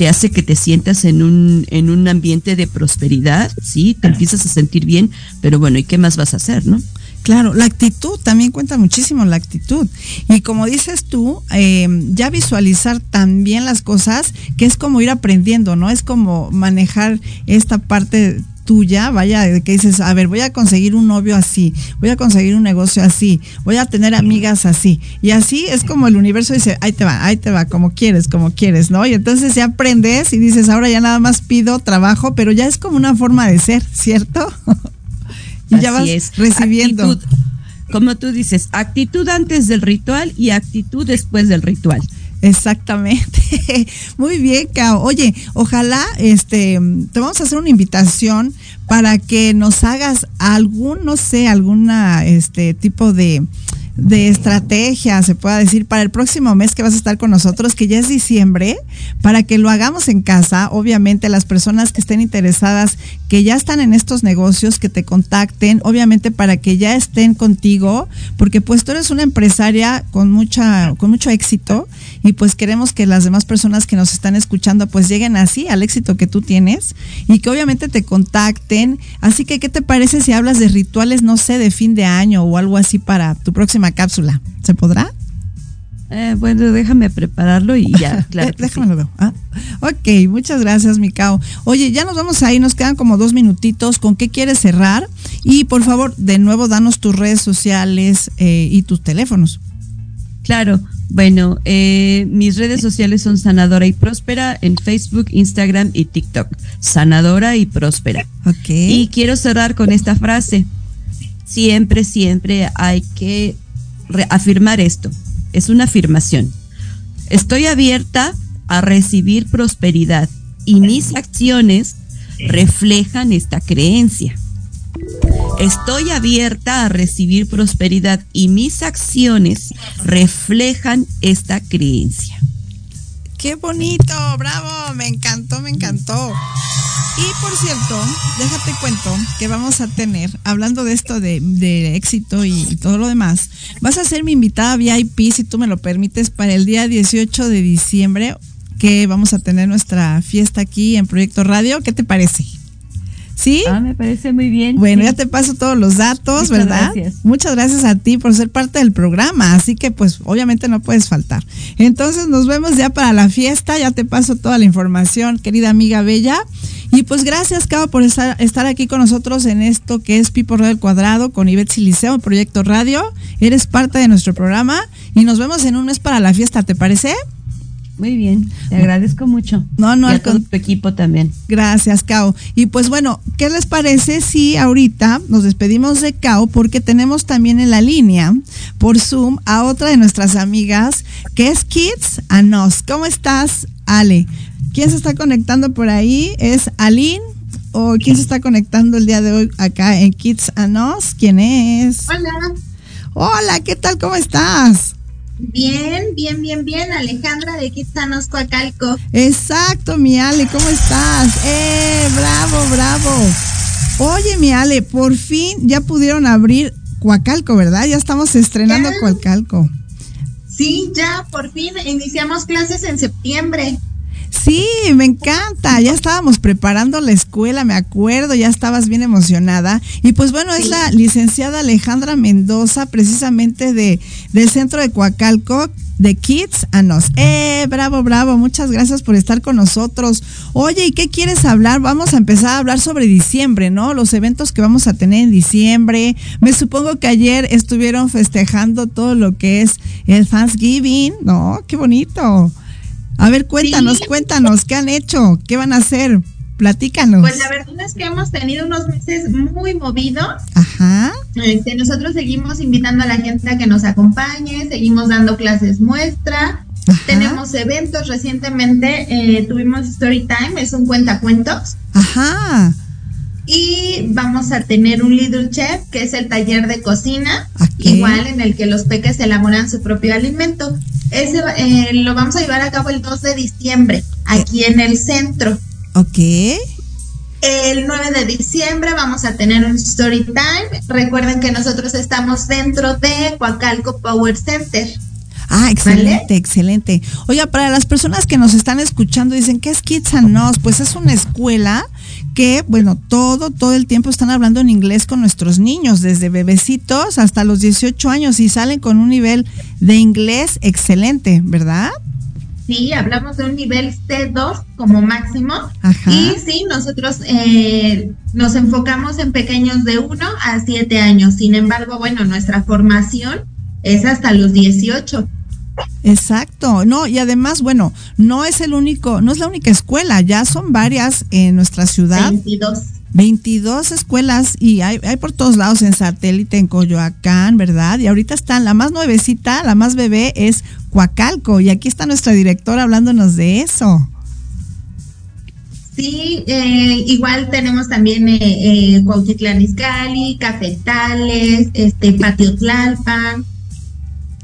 te hace que te sientas en un, en un ambiente de prosperidad, sí, te empiezas a sentir bien, pero bueno, ¿y qué más vas a hacer, no? Claro, la actitud también cuenta muchísimo la actitud. Y como dices tú, eh, ya visualizar también las cosas, que es como ir aprendiendo, ¿no? Es como manejar esta parte tuya, vaya, de que dices, a ver, voy a conseguir un novio así, voy a conseguir un negocio así, voy a tener amigas así. Y así es como el universo dice, ahí te va, ahí te va, como quieres, como quieres, ¿no? Y entonces ya aprendes y dices, ahora ya nada más pido trabajo, pero ya es como una forma de ser, ¿cierto? [laughs] y ya vas es. recibiendo. Actitud, como tú dices, actitud antes del ritual y actitud después del ritual. Exactamente. [laughs] Muy bien, Cao. Oye, ojalá este te vamos a hacer una invitación para que nos hagas algún, no sé, alguna este tipo de de estrategia, se pueda decir, para el próximo mes que vas a estar con nosotros, que ya es diciembre, para que lo hagamos en casa. Obviamente, las personas que estén interesadas, que ya están en estos negocios, que te contacten, obviamente para que ya estén contigo, porque pues tú eres una empresaria con mucha, con mucho éxito, y pues queremos que las demás personas que nos están escuchando pues lleguen así al éxito que tú tienes y que obviamente te contacten. Así que, ¿qué te parece si hablas de rituales, no sé, de fin de año o algo así para tu próxima cápsula? ¿Se podrá? Eh, bueno, déjame prepararlo y ya, [laughs] claro. Déjame lo veo. Ah, ok, muchas gracias, Mikao. Oye, ya nos vamos ahí, nos quedan como dos minutitos. ¿Con qué quieres cerrar? Y por favor, de nuevo, danos tus redes sociales eh, y tus teléfonos. Claro, bueno, eh, mis redes sociales son Sanadora y Próspera en Facebook, Instagram y TikTok. Sanadora y Próspera. Ok. Y quiero cerrar con esta frase. Siempre, siempre hay que afirmar esto. Es una afirmación. Estoy abierta a recibir prosperidad y mis acciones reflejan esta creencia. Estoy abierta a recibir prosperidad y mis acciones reflejan esta creencia. Qué bonito, bravo, me encantó, me encantó. Y por cierto, déjate cuento que vamos a tener, hablando de esto de, de éxito y, y, todo lo demás, vas a ser mi invitada VIP, si tú me lo permites, para el día 18 de diciembre, que vamos a tener nuestra fiesta aquí en Proyecto Radio. ¿Qué te parece? ¿Sí? Ah, me parece muy bien. Bueno, sí. ya te paso todos los datos, Muchas ¿verdad? gracias. Muchas gracias a ti por ser parte del programa, así que pues obviamente no puedes faltar. Entonces nos vemos ya para la fiesta, ya te paso toda la información, querida amiga Bella. Y pues gracias, Cabo, por estar, estar aquí con nosotros en esto que es Pipo Radio al Cuadrado con Ivette Siliceo, Proyecto Radio. Eres parte de nuestro programa y nos vemos en un mes para la fiesta, ¿te parece? Muy bien, te agradezco mucho. No, no, y a al todo con- tu equipo también. Gracias, Cao. Y pues bueno, ¿qué les parece si ahorita nos despedimos de Cao porque tenemos también en la línea por Zoom a otra de nuestras amigas que es Kids and Us? ¿Cómo estás, Ale? ¿Quién se está conectando por ahí? ¿Es Aline? ¿O quién se está conectando el día de hoy acá en Kids and Us? ¿Quién es? Hola, Hola, ¿qué tal? ¿Cómo estás? Bien, bien, bien, bien. Alejandra de Kitsanos Coacalco. Exacto, mi Ale, ¿cómo estás? ¡Eh! ¡Bravo, bravo! Oye, mi Ale, por fin ya pudieron abrir Coacalco, ¿verdad? Ya estamos estrenando Ya. Coacalco. Sí, ya, por fin iniciamos clases en septiembre. Sí, me encanta. Ya estábamos preparando la escuela, me acuerdo, ya estabas bien emocionada. Y pues bueno, es la licenciada Alejandra Mendoza, precisamente de, del centro de Coacalco, de Kids and Us. ¡Eh! Bravo, bravo. Muchas gracias por estar con nosotros. Oye, ¿y qué quieres hablar? Vamos a empezar a hablar sobre diciembre, ¿no? Los eventos que vamos a tener en diciembre. Me supongo que ayer estuvieron festejando todo lo que es el Thanksgiving, ¿no? ¡Qué bonito! A ver, cuéntanos, Sí. cuéntanos, ¿qué han hecho? ¿Qué van a hacer? Platícanos. Pues la verdad es que hemos tenido unos meses muy movidos. Ajá. Este, nosotros seguimos invitando a la gente a que nos acompañe, seguimos dando clases muestra. Ajá. Tenemos eventos recientemente, eh, tuvimos Story Time, es un cuentacuentos. Ajá. Y vamos a tener un Little Chef, que es el taller de cocina, Ok. igual en el que los peques elaboran su propio alimento. Ese eh, lo vamos a llevar a cabo el 2 de diciembre, aquí en el centro. Ok. El 9 de diciembre vamos a tener un Story Time. Recuerden que nosotros estamos dentro de Coacalco Power Center. Ah, excelente, excelente. Oiga, para las personas que nos están escuchando, dicen, ¿qué es Kids and Us? Pues es una escuela que, bueno, todo, todo el tiempo están hablando en inglés con nuestros niños, desde bebecitos hasta los 18 años y salen con un nivel de inglés excelente, ¿verdad? Sí, hablamos de un nivel C2 como máximo. Ajá. Y sí, nosotros eh, nos enfocamos en pequeños de 1 a 7 años. Sin embargo, bueno, nuestra formación es hasta los 18. Exacto, no, y además, bueno, no es el único, no es la única escuela, ya son varias en nuestra ciudad. 22. 22 escuelas y hay, hay por todos lados en satélite, en Coyoacán, ¿verdad? Y ahorita están, la más nuevecita, la más bebé es Coacalco y aquí está nuestra directora hablándonos de eso. Sí, eh, igual tenemos también eh, eh, Cuautitlán Izcalli, Cafetales, este, Patio Tlalpan.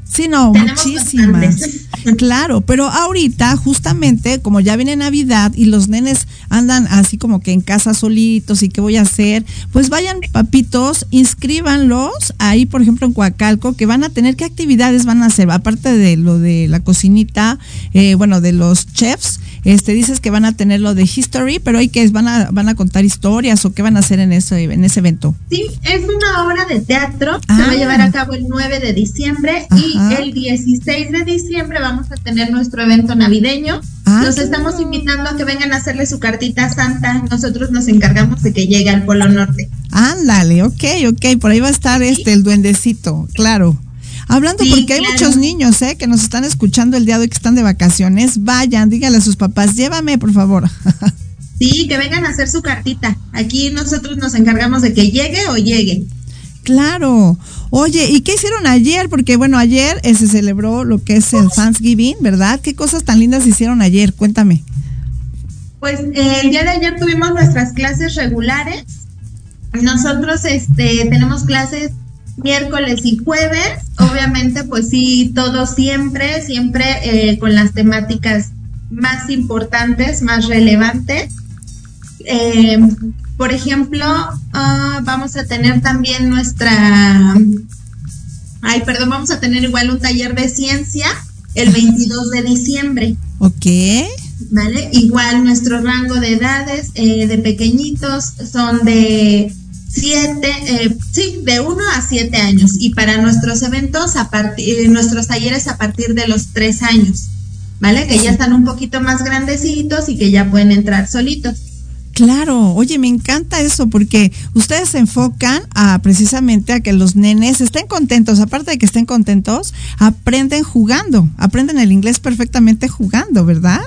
Sí, no, Tenemos muchísimas. bastantes. Claro, pero ahorita justamente como ya viene Navidad y los nenes andan así como que en casa solitos y qué voy a hacer, pues vayan papitos, inscríbanlos ahí por ejemplo en Coacalco que van a tener qué actividades van a hacer, aparte de lo de la cocinita, eh, bueno, de los chefs, este dices que van a tener lo de history, pero hay que van a van a contar historias o qué van a hacer en ese en ese evento. Sí, es una obra de teatro. Ah. Se va a llevar a cabo el 9 de diciembre y el 16 de diciembre vamos a tener nuestro evento navideño. Ah, Los estamos invitando a que vengan a hacerle su cartita a santa. Nosotros nos encargamos de que llegue al Polo Norte. Ándale, ok, ok, por ahí va a estar este, el duendecito, claro. Hablando Sí, porque hay claro. muchos niños, ¿eh? Que nos están escuchando el día de hoy que están de vacaciones. Vayan, díganle a sus papás, llévame, por favor. [laughs] Sí, que vengan a hacer su cartita. Aquí nosotros nos encargamos de que llegue o llegue. Claro. Oye, ¿y qué hicieron ayer? Porque bueno, ayer eh, se celebró lo que es el Thanksgiving, ¿verdad? ¿Qué cosas tan lindas hicieron ayer? Cuéntame. Pues eh, el día de ayer tuvimos nuestras clases regulares. Nosotros este, tenemos clases miércoles y jueves. Obviamente, pues sí, todo siempre, siempre eh, con las temáticas más importantes, más relevantes. Eh, por ejemplo, ah, vamos a tener también nuestra... Ay, perdón, vamos a tener igual un taller de ciencia el 22 de diciembre. Ok. ¿vale? Igual nuestro rango de edades eh, de pequeñitos son de 7, sí, de 1 a 7 años. Y para nuestros eventos, a partir, nuestros talleres a partir de los 3 años, ¿vale? Que ya están un poquito más grandecitos y que ya pueden entrar solitos. Claro, oye, me encanta eso porque ustedes se enfocan a precisamente a que los nenes estén contentos, aparte de que estén contentos, aprenden jugando, aprenden el inglés perfectamente jugando, ¿verdad?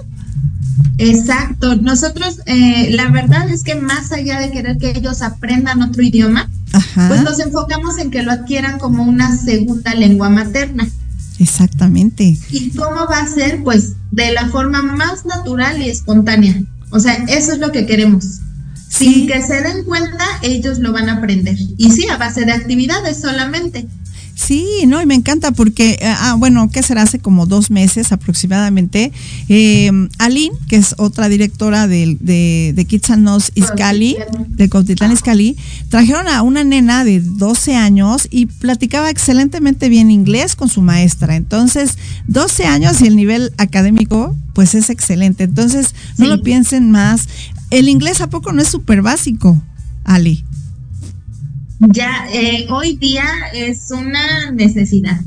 Exacto. Nosotros, eh, la verdad es que más allá de querer que ellos aprendan otro idioma, Ajá. pues nos enfocamos en que lo adquieran como una segunda lengua materna. Exactamente. ¿Y cómo va a ser? Pues de la forma más natural y espontánea. O sea, eso es lo que queremos. Sí. Sin que se den cuenta, ellos lo van a aprender. Y sí, a base de actividades solamente. Sí, no, y me encanta porque, eh, ah, bueno, ¿qué será? Hace como dos meses aproximadamente, eh, Aline, que es otra directora del- de, de Kids and Us Iscali, de Cautitlán Iscali, trajeron a una nena de 12 años y platicaba excelentemente bien inglés con su maestra. Entonces, 12 años y el nivel académico, pues es excelente. Entonces, no Sí. lo piensen más. El inglés, ¿a poco no es súper básico, Ali? Ya eh, hoy día es una necesidad,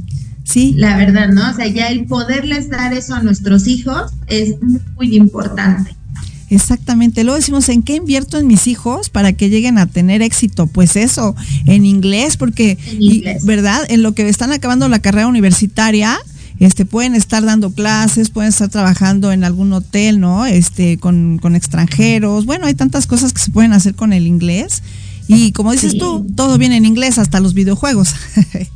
Sí. la verdad, ¿no? O sea, ya el poderles dar eso a nuestros hijos es muy importante. Exactamente, luego decimos, ¿en qué invierto en mis hijos para que lleguen a tener éxito? Pues eso, en inglés, porque, En y- inglés. ¿verdad? En lo que están acabando la carrera universitaria, este, pueden estar dando clases, pueden estar trabajando en algún hotel, ¿no? Este, con, con extranjeros. Bueno, hay tantas cosas que se pueden hacer con el inglés. Y como dices Sí. tú, todo viene en inglés, hasta los videojuegos. [laughs]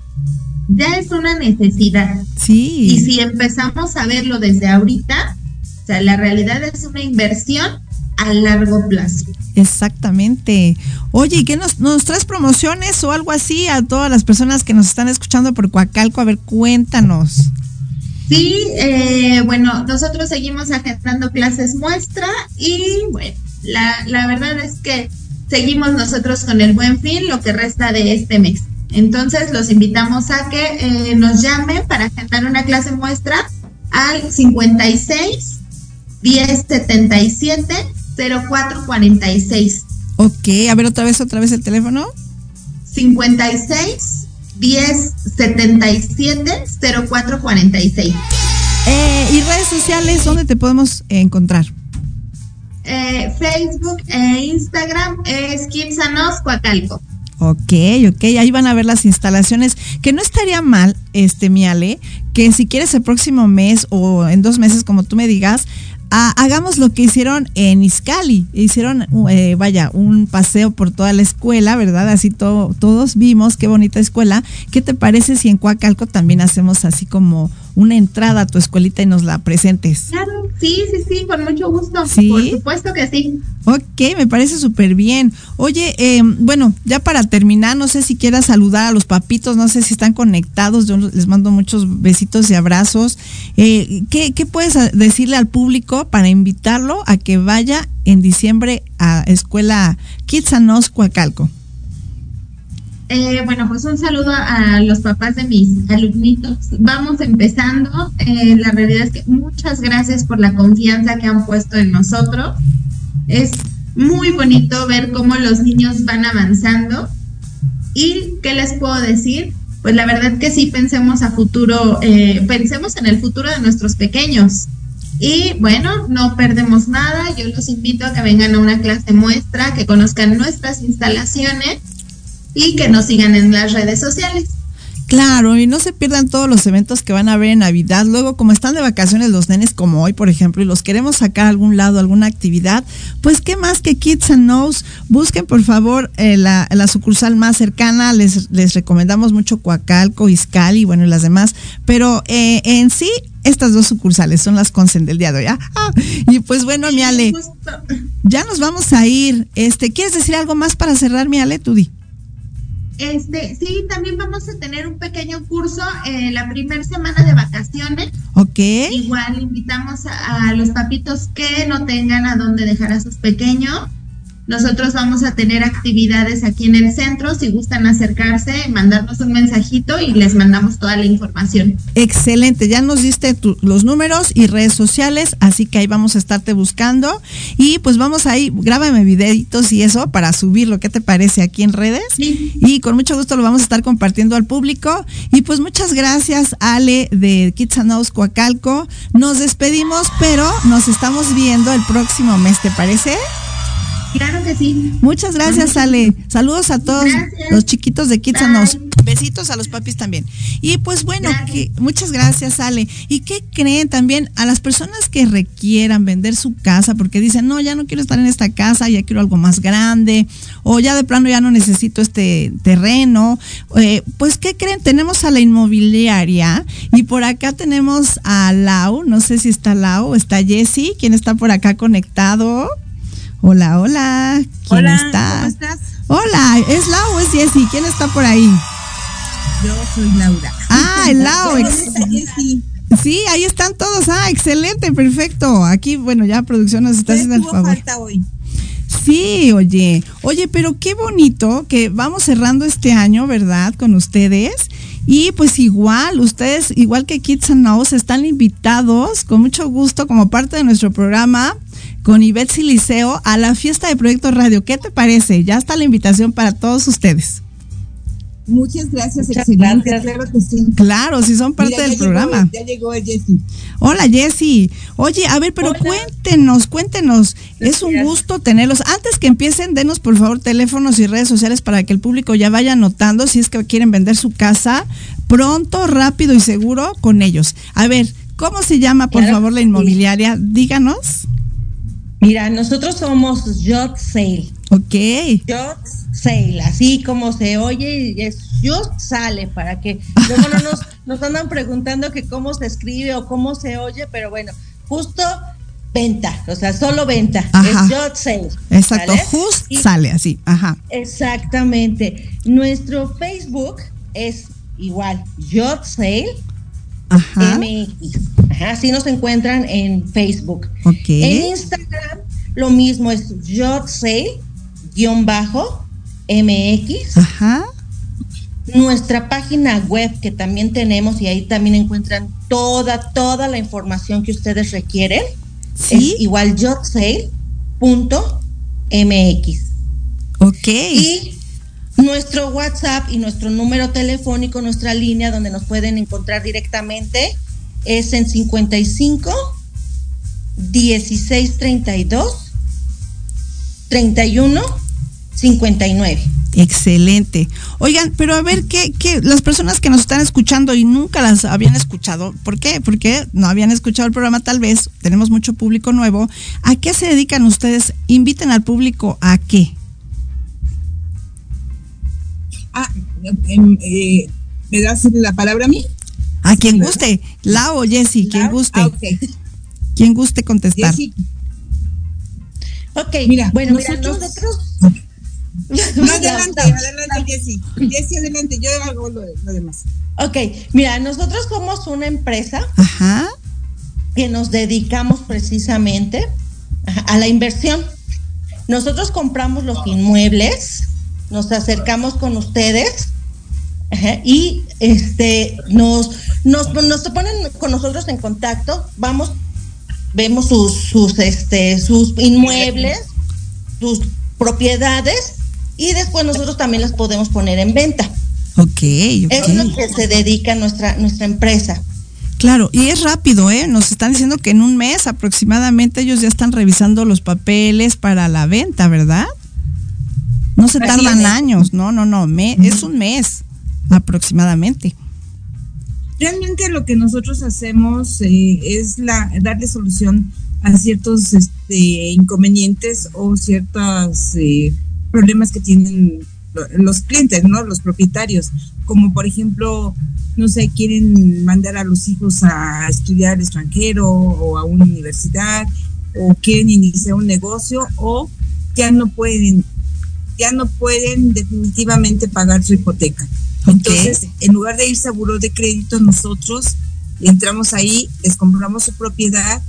Ya es una necesidad. Y sí. si empezamos a verlo desde ahorita, o sea, la realidad es una inversión a largo plazo. Exactamente. Oye, ¿y qué nos, nos traes promociones o algo así a todas las personas que nos están escuchando por Coacalco? A ver, cuéntanos. Sí, eh, bueno, nosotros seguimos agendando clases muestra y bueno, la, la verdad es que seguimos nosotros con el buen fin lo que resta de este mes. Entonces los invitamos a que eh, nos llamen para agendar una clase muestra al 56 10 77 04 46. Ok, a ver otra vez, otra vez el teléfono. 56 10 77 04 46. Eh, y redes sociales, ¿dónde te podemos encontrar? Eh, Facebook e Instagram es Us Coacalco. Ok, ok, ahí van a ver las instalaciones, que no estaría mal, este, Miale, que si quieres el próximo mes o en dos meses, como tú me digas, ha- hagamos lo que hicieron en Iscali, hicieron, eh, vaya, un paseo por toda la escuela, ¿verdad? Así todo, todos vimos qué bonita escuela. ¿Qué te parece si en Coacalco también hacemos así como una entrada a tu escuelita y nos la presentes? Claro, sí, sí, sí, con mucho gusto. ¿Sí? Por supuesto que sí. Ok, me parece súper bien. Oye, eh, bueno, ya para terminar, no sé si quieras saludar a los papitos, no sé si están conectados, yo les mando muchos besitos y abrazos. Eh, ¿qué, qué puedes decirle al público para invitarlo a que vaya en diciembre a Escuela Kids and Us Coacalco? Eh, bueno, pues un saludo a los papás de mis alumnitos. Vamos empezando. Eh, la realidad es que muchas gracias por la confianza que han puesto en nosotros. Es muy bonito ver cómo los niños van avanzando. ¿Y qué les puedo decir? Pues la verdad que sí pensemos a futuro, eh, pensemos en el futuro de nuestros pequeños. Y bueno, no perdemos nada. Yo los invito a que vengan a una clase muestra, que conozcan nuestras instalaciones y que nos sigan en las redes sociales. Claro, y no se pierdan todos los eventos que van a haber en Navidad. Luego, como están de vacaciones los nenes como hoy, por ejemplo, y los queremos sacar a algún lado, alguna actividad, pues qué más que Kids and Knows. Busquen, por favor, eh, la, la sucursal más cercana. Les, les recomendamos mucho Coacalco, Izcali, bueno, y las demás. Pero eh, en sí, estas dos sucursales son las consen del día de hoy. ¿ah? Ah, y pues bueno, mi Ale, ya nos vamos a ir. Este, ¿Quieres decir algo más para cerrar, mi Ale? Este, sí, también vamos a tener un pequeño curso eh, la primera semana de vacaciones. Ok. Igual invitamos a, a los papitos que no tengan a dónde dejar a sus pequeños. Nosotros vamos a tener actividades aquí en el centro. Si gustan acercarse, mandarnos un mensajito y les mandamos toda la información. Excelente, ya nos diste tu- los números y redes sociales, así que ahí vamos a estarte buscando y pues vamos ahí, grábame videitos y eso para subirlo, ¿qué te parece aquí en redes? Sí. Y con mucho gusto lo vamos a estar compartiendo al público y pues muchas gracias Ale de Kids and Coacalco. Nos despedimos, pero nos estamos viendo el próximo mes, ¿te parece? Claro que sí. Muchas gracias, Ale. Saludos a todos Gracias. los chiquitos de. Bye. Besitos a los papis también. Y pues bueno, que- muchas gracias, Ale. ¿Y qué creen también a las personas que requieran vender su casa porque dicen, no, ya no quiero estar en esta casa, ya quiero algo más grande, o ya de plano ya no necesito este terreno? Eh, pues, ¿qué creen? Tenemos a la inmobiliaria y por acá tenemos a Lau, no sé si está Lau, está Jessy, quien está por acá conectado. Hola, hola. ¿Quién Hola, está? ¿cómo estás? Hola, ¿es Lau o es Jessy? ¿Quién está por ahí? Yo soy Laura. Ah, [laughs] el Lau. Sí, ahí están todos. Ah, excelente, perfecto. Aquí, bueno, ya producción nos está ¿qué haciendo el favor. falta hoy? Sí, oye, oye, pero qué bonito que vamos cerrando este año, ¿verdad? Con ustedes. Y pues igual, ustedes, igual que Kids and Knows, están invitados con mucho gusto como parte de nuestro programa con Ivette Siliceo a la fiesta de Proyecto Radio. ¿Qué te parece? Ya está la invitación para todos ustedes. Muchas gracias, Muchas excelente, gracias. claro que sí. Claro, si son parte Mira, ya del llegó- programa. ya llegó Jessy. Hola Jessy. Oye, a ver, pero Hola. cuéntenos, cuéntenos. Es un gusto tenerlos. Antes que empiecen, denos por favor teléfonos y redes sociales para que el público ya vaya anotando si es que quieren vender su casa pronto, rápido y seguro con ellos. A ver, ¿cómo se llama por Claro favor la inmobiliaria? Díganos. Mira, nosotros somos Yacht Sale. Ok. Yacht Sale, así como se oye, y es Yacht Sale, para que [laughs] luego no nos, nos andan preguntando que cómo se escribe o cómo se oye, pero bueno, justo venta, o sea, solo venta. Ajá. Es Yacht Sale. Exacto, just Y- sale así. Ajá. Exactamente. Nuestro Facebook es igual, Yacht Sale Ajá. MX. Así nos encuentran en Facebook. Ok. En Instagram lo mismo es yotsale-mx. Ajá. Nuestra página web que también tenemos y ahí también encuentran toda, toda la información que ustedes requieren. Sí. Es igual yotsale.mx. Ok. Y nuestro WhatsApp y nuestro número telefónico, nuestra línea donde nos pueden encontrar directamente es en 55 16 32 31 59. Excelente. Oigan, pero a ver, ¿qué, qué, las personas que nos están escuchando y nunca las habían escuchado, ¿por qué? Porque no habían escuchado el programa tal vez, tenemos mucho público nuevo. ¿A qué se dedican ustedes? Inviten al público a qué. Ah, em, eh, ¿me das la palabra a mí? A quien ¿verdad? guste, Lau o Jessy, quien guste, Ah, ok. quien guste contestar. Jessy, Ok, Mira, bueno, mira, nosotros- nosotros. no, [laughs] adelante, adelante, Jessy. Jessy, adelante, yo hago lo, lo demás. Ok, mira, nosotros somos una empresa Ajá, que nos dedicamos precisamente a la inversión. Nosotros compramos los inmuebles, nos acercamos con ustedes ajá, y este nos, nos, nos ponen con nosotros en contacto, vamos, vemos sus, sus, este, sus inmuebles, sus propiedades y después nosotros también las podemos poner en venta. ok, Es lo que se dedica nuestra, nuestra empresa. Claro, y es rápido, ¿eh? Nos están diciendo que en un mes aproximadamente ellos ya están revisando los papeles para la venta, ¿verdad? No se tardan años, no, no, no, me- es un mes aproximadamente. Realmente lo que nosotros hacemos eh, es la, darle solución a ciertos este, inconvenientes o ciertos eh, problemas que tienen lo- los clientes, ¿no? Los propietarios, como por ejemplo, no sé, quieren mandar a los hijos a estudiar al extranjero o a una universidad o quieren iniciar un negocio o ya no pueden, ya no pueden definitivamente pagar su hipoteca. Entonces, en lugar de irse a buró de crédito, nosotros entramos ahí, les compramos su propiedad,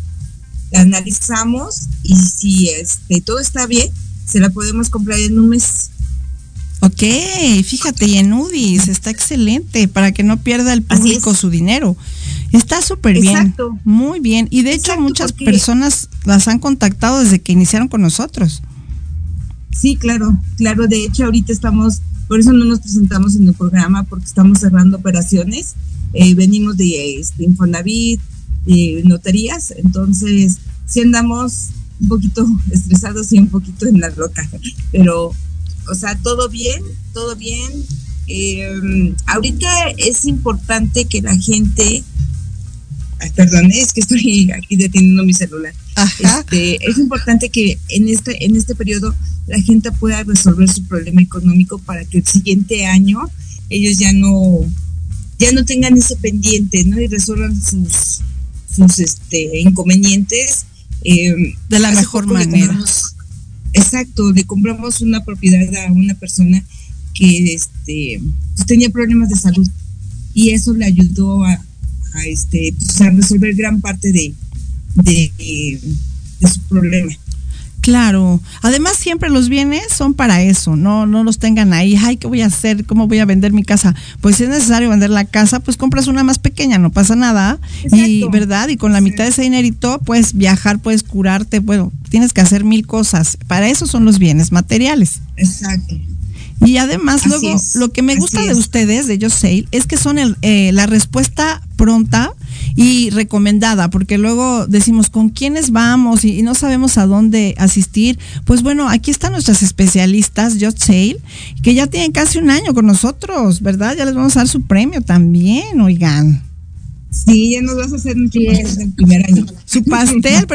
la analizamos y si este todo está bien, se la podemos comprar en un mes. Ok, fíjate, y en UDIs está excelente para que no pierda el público su dinero. Está súper bien, Exacto. muy bien. Y de hecho muchas personas las han contactado desde que iniciaron con nosotros. Sí, claro, claro. De hecho, ahorita estamos, por eso no nos presentamos en el programa, porque estamos cerrando operaciones. Eh, venimos de este, Infonavit, notarías, entonces sí andamos un poquito [laughs] estresados y un poquito en la roca, pero, o sea, todo bien, todo bien. Eh, ahorita es importante que la gente, ay, perdón, es que estoy [laughs] aquí deteniendo mi celular. Este, es importante que en este, en este periodo la gente pueda resolver su problema económico para que el siguiente año ellos ya no, ya no tengan ese pendiente, ¿no? Y resuelvan sus, sus este, inconvenientes. eh, De la mejor manera. compramos- exacto, le compramos una propiedad a una persona que este, pues, tenía problemas de salud y eso le ayudó a, a, este, pues, a resolver gran parte de, de, de su problema. Claro. Además, siempre los bienes son para eso, no, no los tengan ahí. Ay, ¿qué voy a hacer? ¿Cómo voy a vender mi casa? Pues si es necesario vender la casa, pues compras una más pequeña, no pasa nada. Y. ¿verdad? Y con la mitad de ese dinerito, puedes viajar, puedes curarte, bueno, tienes que hacer mil cosas. Para eso son los bienes materiales. Exacto. Y además, Así luego, es, lo que me gusta de es. ustedes, de Yo Sale, es que son el, eh, la respuesta pronta y recomendada, porque luego decimos con quiénes vamos y, y no sabemos a dónde asistir. Pues bueno, aquí están nuestras especialistas, Just Sale, que ya tienen casi un año con nosotros, ¿verdad? Ya les vamos a dar su premio también, oigan. Sí, ya nos vas a hacer nuestro pastel del primer año. Su pastel, [laughs]